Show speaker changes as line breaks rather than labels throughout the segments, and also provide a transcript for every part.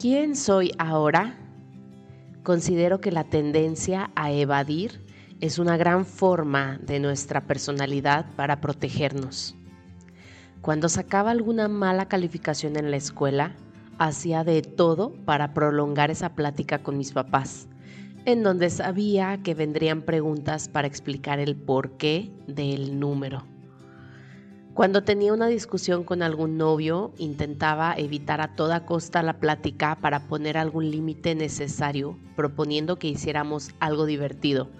¿Quién soy ahora? Considero que la tendencia a evadir es una gran forma de nuestra personalidad para protegernos. Cuando sacaba alguna mala calificación en la escuela, hacía de todo para prolongar esa plática con mis papás, en donde sabía que vendrían preguntas para explicar el porqué del número. Cuando tenía una discusión con algún novio, intentaba evitar a toda costa la plática para poner algún límite necesario, proponiendo que hiciéramos algo divertido,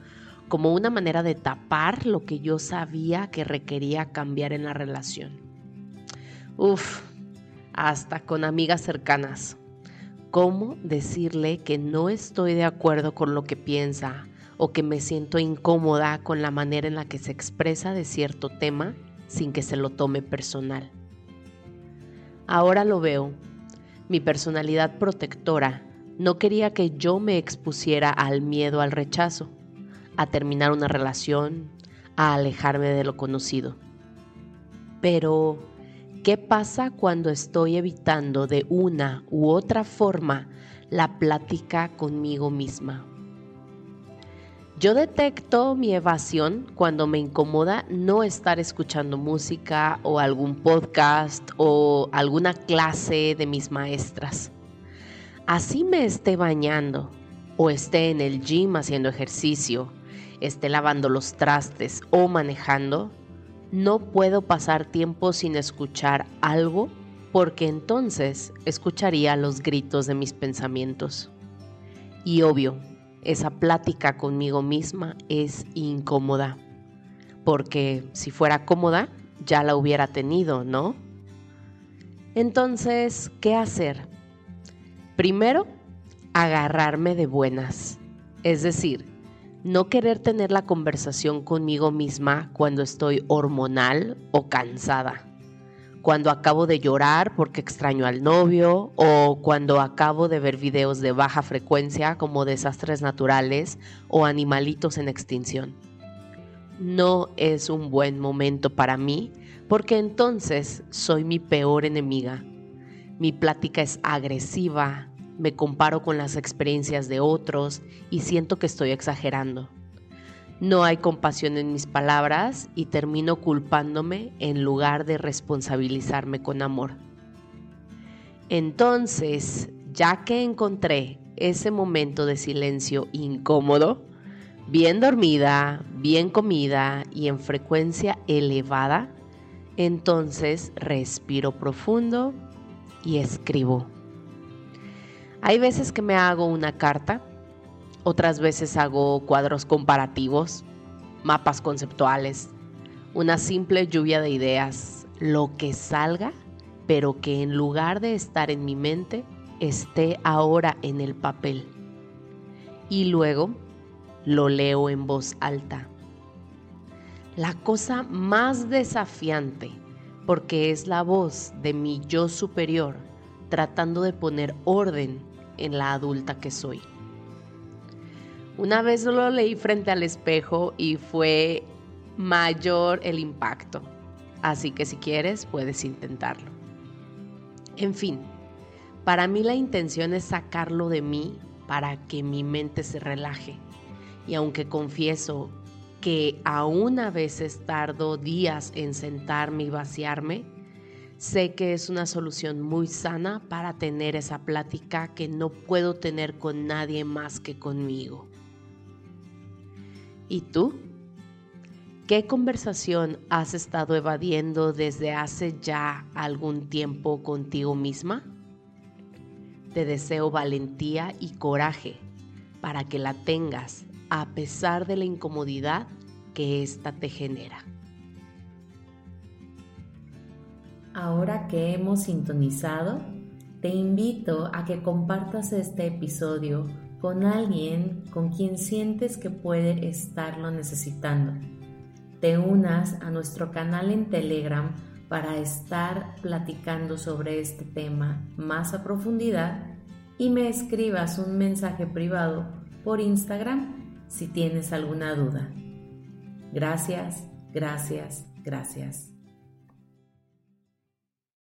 como una manera de tapar lo que yo sabía que requería cambiar en la relación. Uf, hasta con amigas cercanas. ¿Cómo decirle que no estoy de acuerdo con lo que piensa o que me siento incómoda con la manera en la que se expresa de cierto tema sin que se lo tome personal. Ahora lo veo. Mi personalidad protectora no quería que yo me expusiera al miedo al rechazo, a terminar una relación, a alejarme de lo conocido. Pero, ¿qué pasa cuando estoy evitando de una u otra forma la plática conmigo misma? Yo detecto mi evasión cuando me incomoda no estar escuchando música o algún podcast o alguna clase de mis maestras. Así me esté bañando o esté en el gym haciendo ejercicio, esté lavando los trastes o manejando, no puedo pasar tiempo sin escuchar algo porque entonces escucharía los gritos de mis pensamientos. Y obvio, esa plática conmigo misma es incómoda, porque si fuera cómoda, ya la hubiera tenido, ¿no? Entonces, ¿qué hacer? Primero, agarrarme de buenas, es decir, no querer tener la conversación conmigo misma cuando estoy hormonal o cansada cuando acabo de llorar porque extraño al novio o cuando acabo de ver videos de baja frecuencia como desastres naturales o animalitos en extinción. No es un buen momento para mí porque entonces soy mi peor enemiga. Mi plática es agresiva, me comparo con las experiencias de otros y siento que estoy exagerando. No hay compasión en mis palabras y termino culpándome en lugar de responsabilizarme con amor. Entonces, ya que encontré ese momento de silencio incómodo, bien dormida, bien comida y en frecuencia elevada, entonces respiro profundo y escribo. Hay veces que me hago una carta otras veces hago cuadros comparativos, mapas conceptuales, una simple lluvia de ideas, lo que salga, pero que en lugar de estar en mi mente, esté ahora en el papel. Y luego lo leo en voz alta. La cosa más desafiante, porque es la voz de mi yo superior tratando de poner orden en la adulta que soy. Una vez lo leí frente al espejo y fue mayor el impacto. Así que si quieres, puedes intentarlo. En fin, para mí la intención es sacarlo de mí para que mi mente se relaje. Y aunque confieso que aún a veces tardo días en sentarme y vaciarme, sé que es una solución muy sana para tener esa plática que no puedo tener con nadie más que conmigo. ¿Y tú? ¿Qué conversación has estado evadiendo desde hace ya algún tiempo contigo misma? Te deseo valentía y coraje para que la tengas a pesar de la incomodidad que ésta te genera.
Ahora que hemos sintonizado, te invito a que compartas este episodio con alguien con quien sientes que puede estarlo necesitando. Te unas a nuestro canal en Telegram para estar platicando sobre este tema más a profundidad y me escribas un mensaje privado por Instagram si tienes alguna duda. Gracias, gracias, gracias.